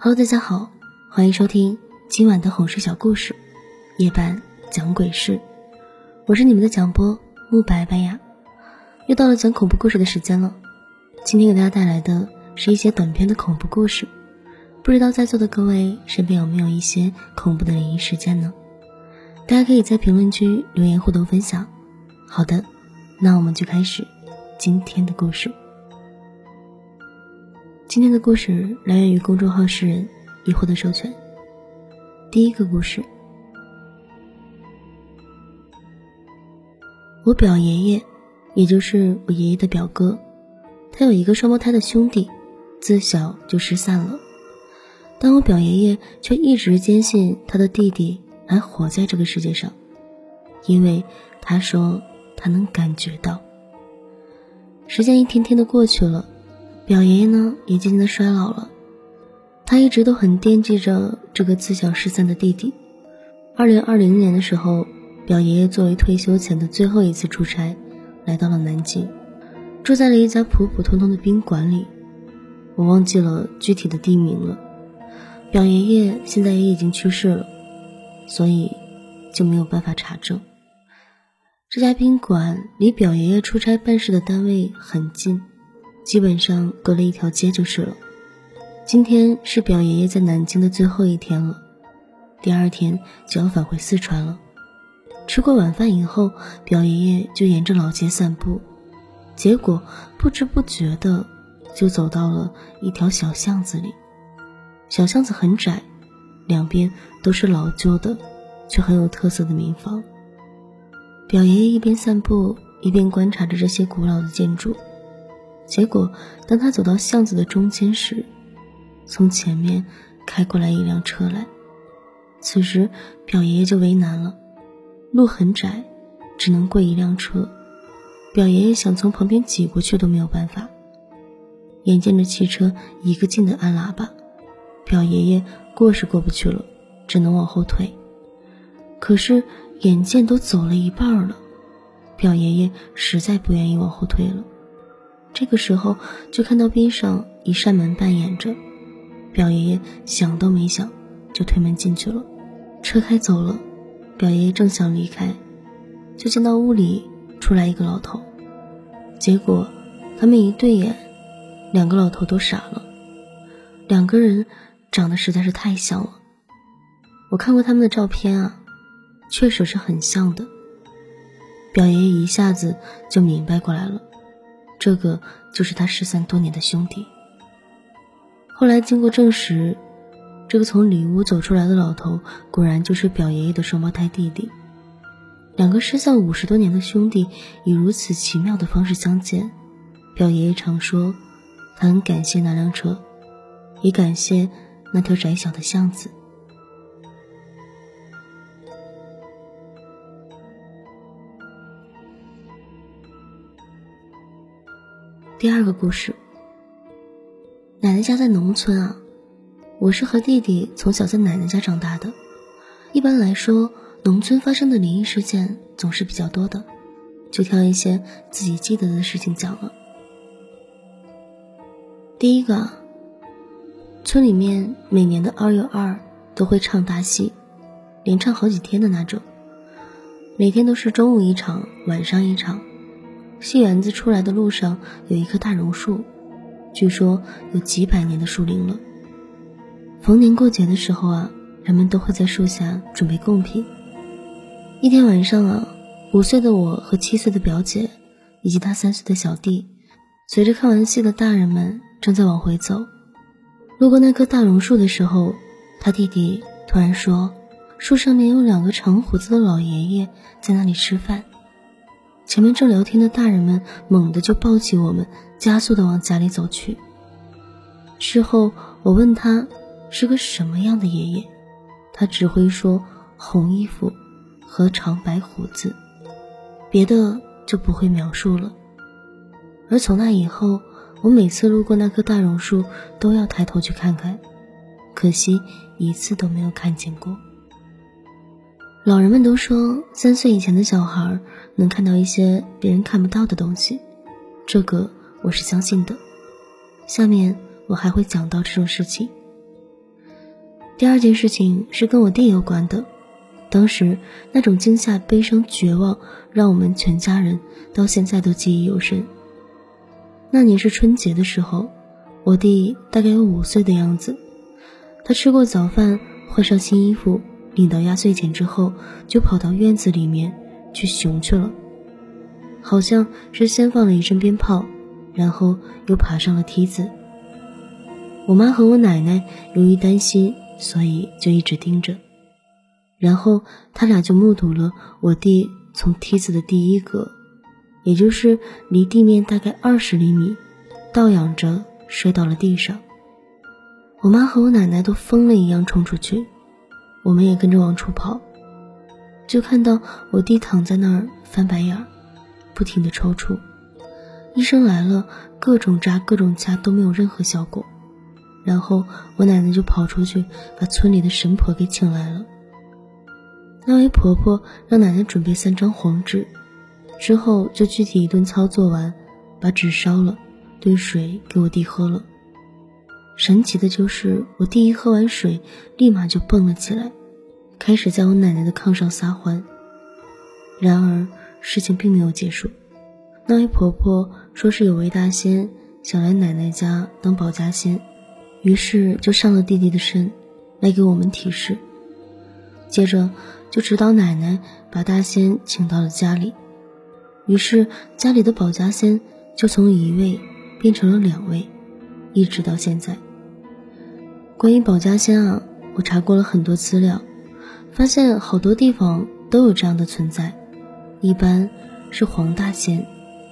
Hello，大家好，欢迎收听今晚的哄睡小故事，夜半讲鬼事。我是你们的讲播木白白呀，又到了讲恐怖故事的时间了。今天给大家带来的是一些短篇的恐怖故事，不知道在座的各位身边有没有一些恐怖的灵异事件呢？大家可以在评论区留言互动分享。好的，那我们就开始今天的故事。今天的故事来源于公众号“诗人”已获得授权。第一个故事，我表爷爷，也就是我爷爷的表哥，他有一个双胞胎的兄弟，自小就失散了。但我表爷爷却一直坚信他的弟弟还活在这个世界上，因为他说他能感觉到。时间一天天的过去了。表爷爷呢，也渐渐的衰老了。他一直都很惦记着这个自小失散的弟弟。二零二零年的时候，表爷爷作为退休前的最后一次出差，来到了南京，住在了一家普普通通的宾馆里。我忘记了具体的地名了。表爷爷现在也已经去世了，所以就没有办法查证。这家宾馆离表爷爷出差办事的单位很近。基本上隔了一条街就是了。今天是表爷爷在南京的最后一天了，第二天就要返回四川了。吃过晚饭以后，表爷爷就沿着老街散步，结果不知不觉的就走到了一条小巷子里。小巷子很窄，两边都是老旧的却很有特色的民房。表爷爷一边散步一边观察着这些古老的建筑。结果，当他走到巷子的中间时，从前面开过来一辆车来。此时，表爷爷就为难了，路很窄，只能过一辆车。表爷爷想从旁边挤过去都没有办法。眼见着汽车一个劲的按喇叭，表爷爷过是过不去了，只能往后退。可是，眼见都走了一半了，表爷爷实在不愿意往后退了。这个时候，就看到边上一扇门半掩着，表爷爷想都没想，就推门进去了。车开走了，表爷爷正想离开，就见到屋里出来一个老头。结果他们一对眼，两个老头都傻了。两个人长得实在是太像了，我看过他们的照片啊，确实是很像的。表爷爷一下子就明白过来了。这个就是他失散多年的兄弟。后来经过证实，这个从里屋走出来的老头，果然就是表爷爷的双胞胎弟弟。两个失散五十多年的兄弟，以如此奇妙的方式相见。表爷爷常说，他很感谢那辆车，也感谢那条窄小的巷子。第二个故事，奶奶家在农村啊，我是和弟弟从小在奶奶家长大的。一般来说，农村发生的灵异事件总是比较多的，就挑一些自己记得的事情讲了。第一个，村里面每年的二月二都会唱大戏，连唱好几天的那种，每天都是中午一场，晚上一场。戏园子出来的路上有一棵大榕树，据说有几百年的树龄了。逢年过节的时候啊，人们都会在树下准备贡品。一天晚上啊，五岁的我和七岁的表姐以及他三岁的小弟，随着看完戏的大人们正在往回走，路过那棵大榕树的时候，他弟弟突然说：“树上面有两个长胡子的老爷爷在那里吃饭。”前面正聊天的大人们猛地就抱起我们，加速的往家里走去。事后我问他是个什么样的爷爷，他只会说红衣服和长白胡子，别的就不会描述了。而从那以后，我每次路过那棵大榕树都要抬头去看看，可惜一次都没有看见过。老人们都说，三岁以前的小孩能看到一些别人看不到的东西，这个我是相信的。下面我还会讲到这种事情。第二件事情是跟我弟有关的。当时那种惊吓、悲伤、绝望，让我们全家人到现在都记忆犹深。那年是春节的时候，我弟大概有五岁的样子。他吃过早饭，换上新衣服，领到压岁钱之后，就跑到院子里面去熊去了。好像是先放了一阵鞭炮，然后又爬上了梯子。我妈和我奶奶由于担心，所以就一直盯着。然后他俩就目睹了我弟从梯子的第一格，也就是离地面大概二十厘米，倒仰着摔到了地上。我妈和我奶奶都疯了一样冲出去，我们也跟着往出跑，就看到我弟躺在那儿翻白眼儿，不停的抽搐。医生来了，各种扎各种掐都没有任何效果。然后我奶奶就跑出去把村里的神婆给请来了。那位婆婆让奶奶准备三张黄纸，之后就具体一顿操作完，把纸烧了，兑水给我弟喝了。神奇的就是，我弟一喝完水，立马就蹦了起来，开始在我奶奶的炕上撒欢。然而事情并没有结束，那位婆婆说是有位大仙想来奶奶家当保家仙，于是就上了弟弟的身，来给我们提示。接着。就指导奶奶把大仙请到了家里，于是家里的保家仙就从一位变成了两位，一直到现在。关于保家仙啊，我查过了很多资料，发现好多地方都有这样的存在。一般是黄大仙，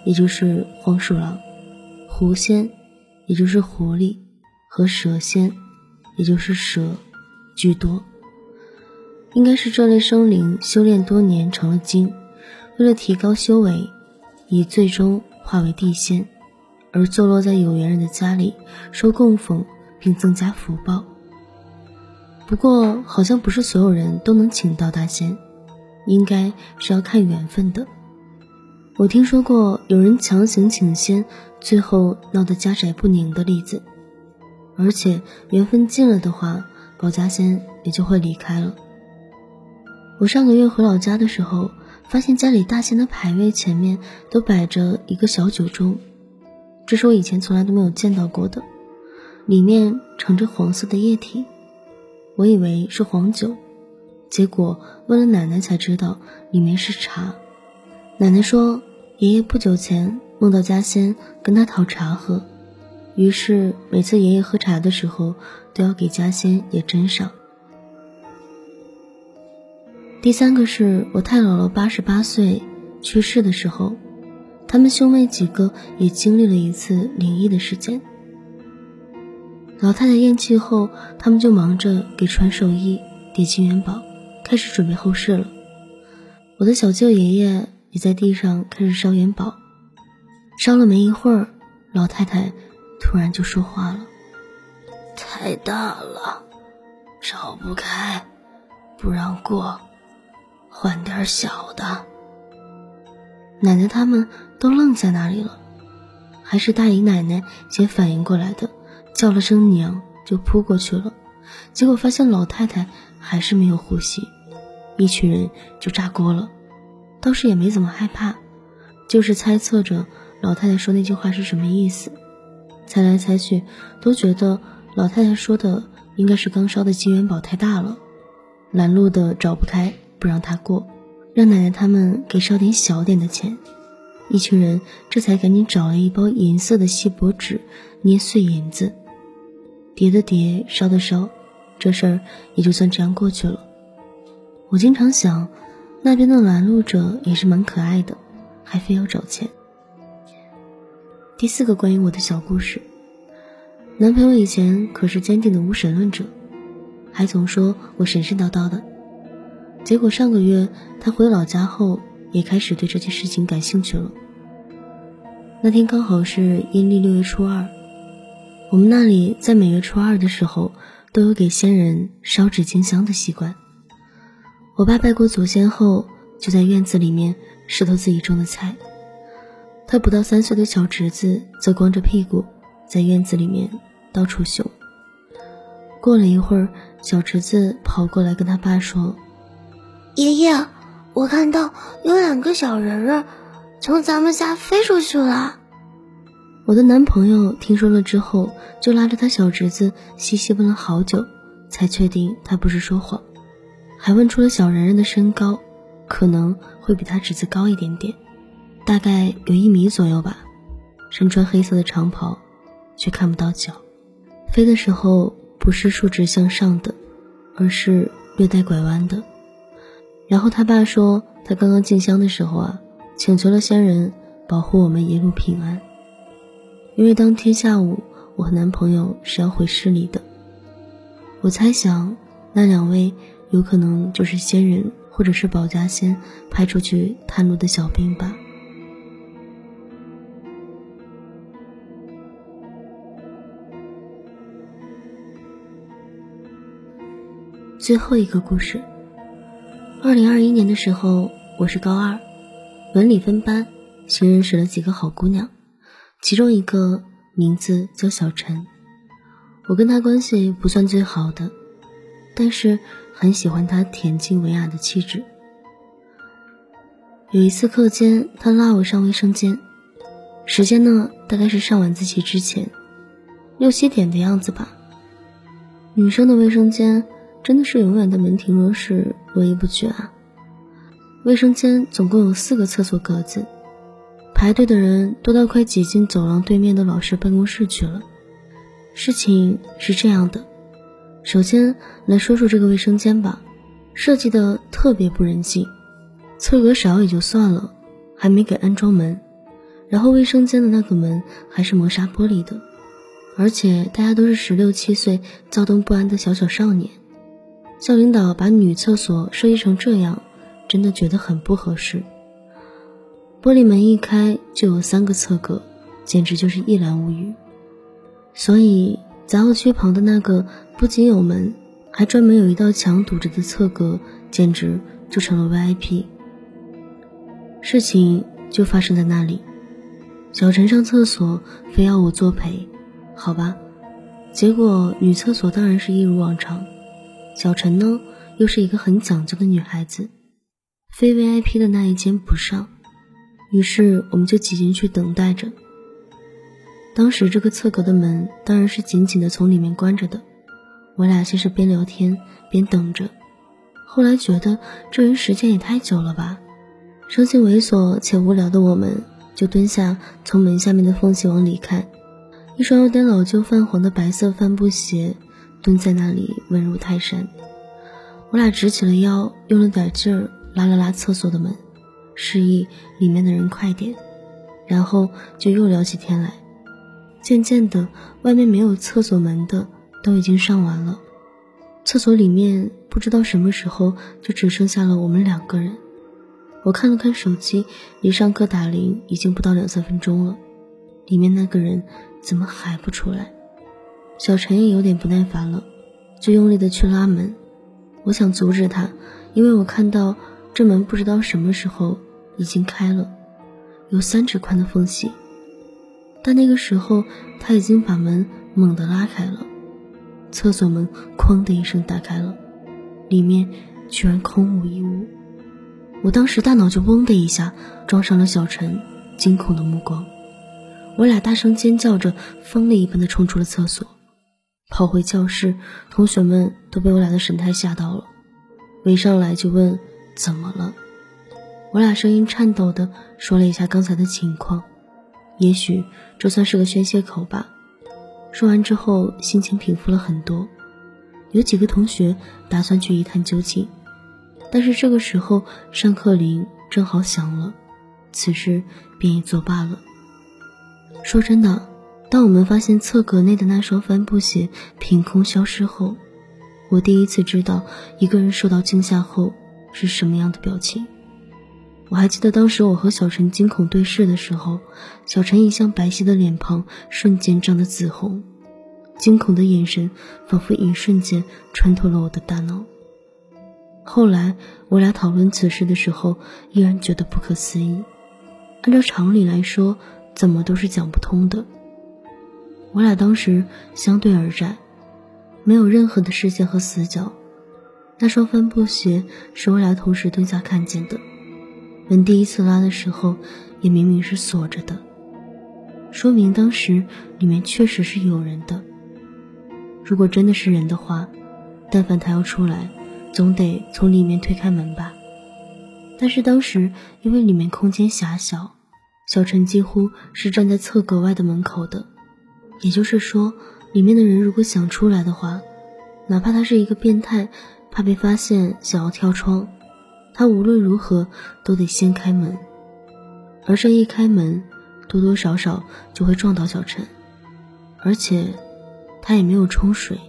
也就是黄鼠狼；狐仙，也就是狐狸；和蛇仙，也就是蛇，居多。应该是这类生灵修炼多年成了精，为了提高修为，以最终化为地仙，而坐落在有缘人的家里受供奉，并增加福报。不过好像不是所有人都能请到大仙，应该是要看缘分的。我听说过有人强行请仙，最后闹得家宅不宁的例子，而且缘分尽了的话，保家仙也就会离开了。我上个月回老家的时候，发现家里大仙的牌位前面都摆着一个小酒盅，这是我以前从来都没有见到过的，里面盛着黄色的液体，我以为是黄酒，结果问了奶奶才知道里面是茶。奶奶说，爷爷不久前梦到家仙跟他讨茶喝，于是每次爷爷喝茶的时候都要给家仙也斟上。第三个是我太姥姥八十八岁去世的时候，他们兄妹几个也经历了一次灵异的事件。老太太咽气后，他们就忙着给穿寿衣、叠金元宝，开始准备后事了。我的小舅爷爷也在地上开始烧元宝，烧了没一会儿，老太太突然就说话了：“太大了，烧不开，不让过。”换点小的。奶奶他们都愣在那里了，还是大姨奶奶先反应过来的，叫了声娘就扑过去了。结果发现老太太还是没有呼吸，一群人就炸锅了。倒是也没怎么害怕，就是猜测着老太太说那句话是什么意思。猜来猜去，都觉得老太太说的应该是刚烧的金元宝太大了，拦路的找不开。不让他过，让奶奶他们给烧点小点的钱。一群人这才赶紧找了一包银色的锡箔纸，捏碎银子，叠的叠，烧的烧，这事儿也就算这样过去了。我经常想，那边的拦路者也是蛮可爱的，还非要找钱。第四个关于我的小故事，男朋友以前可是坚定的无神论者，还总说我神神叨叨的。结果上个月他回老家后，也开始对这件事情感兴趣了。那天刚好是阴历六月初二，我们那里在每月初二的时候都有给先人烧纸敬香的习惯。我爸拜过祖先后，就在院子里面拾掇自己种的菜。他不到三岁的小侄子则光着屁股在院子里面到处嗅。过了一会儿，小侄子跑过来跟他爸说：“爷爷，我看到有两个小人儿从咱们家飞出去了。”我的男朋友听说了之后，就拉着他小侄子细细问了好久，才确定他不是说谎，还问出了小然然的身高，可能会比他侄子高一点点，大概有一米左右吧，身穿黑色的长袍，却看不到脚，飞的时候不是竖直向上的，而是略带拐弯的。然后他爸说，他刚刚进香的时候啊，请求了仙人保护我们一路平安。因为当天下午，我和男朋友是要回市里的。我猜想，那两位有可能就是仙人，或者是保家仙派出去探路的小兵吧。最后一个故事。二零二一年的时候，我是高二，文理分班，新认识了几个好姑娘。其中一个名字叫小陈，我跟他关系不算最好的，但是很喜欢他恬静文雅的气质。有一次课间，他拉我上卫生间，时间呢大概是上晚自习之前，六七点的样子吧。女生的卫生间真的是永远的门庭若市，络绎不绝啊。卫生间总共有四个厕所格子。排队的人多到快挤进走廊对面的老师办公室去了。事情是这样的，首先来说说这个卫生间吧，设计的特别不人性，厕格少也就算了，还没给安装门，然后卫生间的那个门还是磨砂玻璃的，而且大家都是十六七岁躁动不安的小小少年，校领导把女厕所设计成这样，真的觉得很不合适。玻璃门一开就有三个侧格，简直就是一览无余。所以杂物区旁的那个不仅有门，还专门有一道墙堵着的侧格，简直就成了 VIP。事情就发生在那里，小陈上厕所非要我作陪，好吧。结果女厕所当然是一如往常，小陈呢又是一个很讲究的女孩子，非 VIP 的那一间不上。于是我们就挤进去等待着。当时这个侧格的门当然是紧紧的从里面关着的。我俩先是边聊天边等着，后来觉得这人时间也太久了吧，生性猥琐且无聊的我们就蹲下，从门下面的缝隙往里看，一双有点老旧泛黄的白色帆布鞋蹲在那里稳如泰山。我俩直起了腰，用了点劲儿拉了拉厕所的门。示意里面的人快点，然后就又聊起天来。渐渐的，外面没有厕所门的都已经上完了，厕所里面不知道什么时候就只剩下了我们两个人。我看了看手机，离上课打铃已经不到两三分钟了，里面那个人怎么还不出来？小陈也有点不耐烦了，就用力的去拉门。我想阻止他，因为我看到这门不知道什么时候。已经开了，有三指宽的缝隙，但那个时候他已经把门猛地拉开了，厕所门哐的一声打开了，里面居然空无一物。我当时大脑就嗡的一下，撞上了小陈惊恐的目光，我俩大声尖叫着，疯了一般的冲出了厕所，跑回教室，同学们都被我俩的神态吓到了，围上来就问怎么了。我俩声音颤抖的说了一下刚才的情况，也许这算是个宣泄口吧。说完之后，心情平复了很多。有几个同学打算去一探究竟，但是这个时候上课铃正好响了，此事便也作罢了。说真的，当我们发现侧格内的那双帆布鞋凭空消失后，我第一次知道一个人受到惊吓后是什么样的表情。我还记得当时我和小陈惊恐对视的时候，小陈一向白皙的脸庞瞬间涨得紫红，惊恐的眼神仿佛一瞬间穿透了我的大脑。后来我俩讨论此事的时候，依然觉得不可思议。按照常理来说，怎么都是讲不通的。我俩当时相对而战，没有任何的视线和死角。那双帆布鞋是我俩同时蹲下看见的，门第一次拉的时候也明明是锁着的，说明当时里面确实是有人的。如果真的是人的话，但凡他要出来，总得从里面推开门吧。但是当时因为里面空间狭小，小陈几乎是站在侧格外的门口的，也就是说，里面的人如果想出来的话，哪怕他是一个变态，怕被发现想要跳窗，他无论如何都得先开门，而这一开门，多多少少就会撞到小陈，而且他也没有冲水，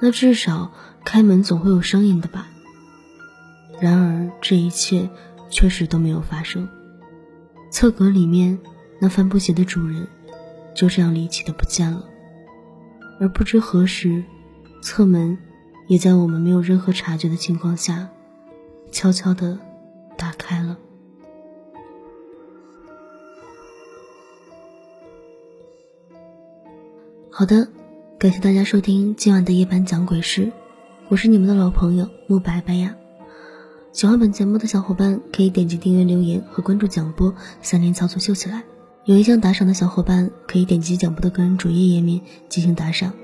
那至少开门总会有声音的吧。然而，这一切确实都没有发生。侧格里面那帆布鞋的主人就这样离奇的不见了，而不知何时，侧门也在我们没有任何察觉的情况下，悄悄的打开了。好的，感谢大家收听今晚的夜班讲鬼事，我是你们的老朋友慕白白呀。喜欢本节目的小伙伴可以点击订阅、留言和关注讲播，三连操作秀起来。有意向打赏的小伙伴可以点击讲播的个人主页页面进行打赏。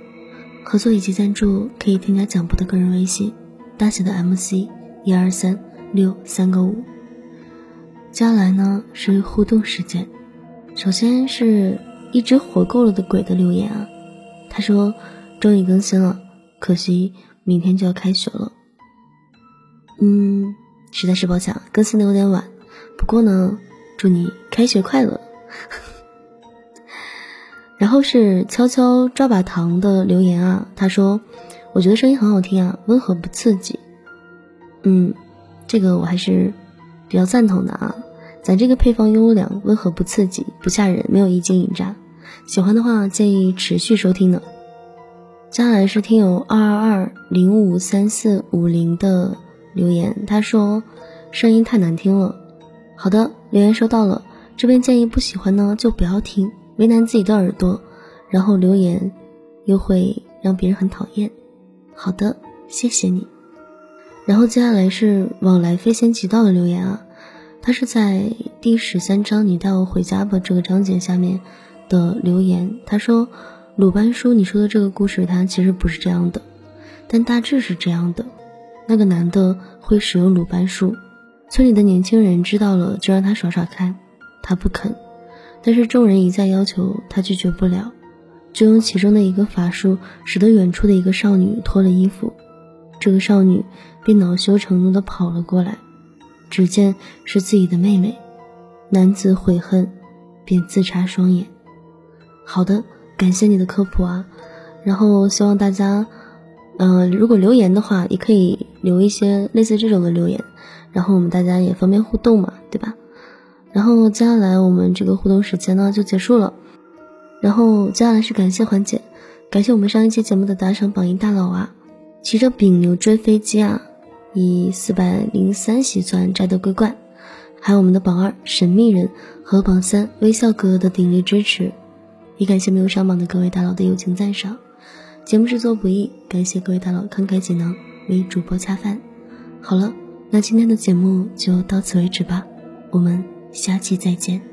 合作以及赞助可以添加讲播的个人微信，大写的 MC 一二三六三个五。接下来呢是互动时间，首先是一只活够了的鬼的留言啊，他说终于更新了，可惜明天就要开学了。嗯，实在是抱歉，更新的有点晚。不过呢，祝你开学快乐。然后是悄悄抓把糖的留言啊，他说：“我觉得声音很好听啊，温和不刺激。”嗯，这个我还是比较赞同的啊。咱这个配方优良，温和不刺激，不吓人，没有一惊一乍。喜欢的话建议持续收听呢。接下来是听友二二二零五三四五零的。留言，他说声音太难听了。好的，留言收到了。这边建议不喜欢呢就不要听，为难自己的耳朵，然后留言又会让别人很讨厌。好的，谢谢你。然后接下来是往来非仙即道的留言啊，他是在第十三章“你带我回家吧”这个章节下面的留言。他说鲁班叔，你说的这个故事它其实不是这样的，但大致是这样的。那个男的会使用鲁班术，村里的年轻人知道了就让他耍耍看，他不肯，但是众人一再要求，他拒绝不了，就用其中的一个法术，使得远处的一个少女脱了衣服，这个少女便恼羞成怒地跑了过来，只见是自己的妹妹，男子悔恨，便自插双眼。好的，感谢你的科普啊，然后希望大家。嗯，如果留言的话，也可以留一些类似这种的留言，然后我们大家也方便互动嘛，对吧？然后接下来我们这个互动时间呢就结束了，然后接下来是感谢环节，感谢我们上一期节目的打赏榜一大佬啊，骑着丙牛追飞机啊，以四百零三喜钻摘得桂冠，还有我们的榜二神秘人和榜三微笑哥哥的鼎力支持，也感谢没有上榜的各位大佬的友情赞赏。节目制作不易，感谢各位大佬慷慨解囊，为主播恰饭。好了，那今天的节目就到此为止吧，我们下期再见。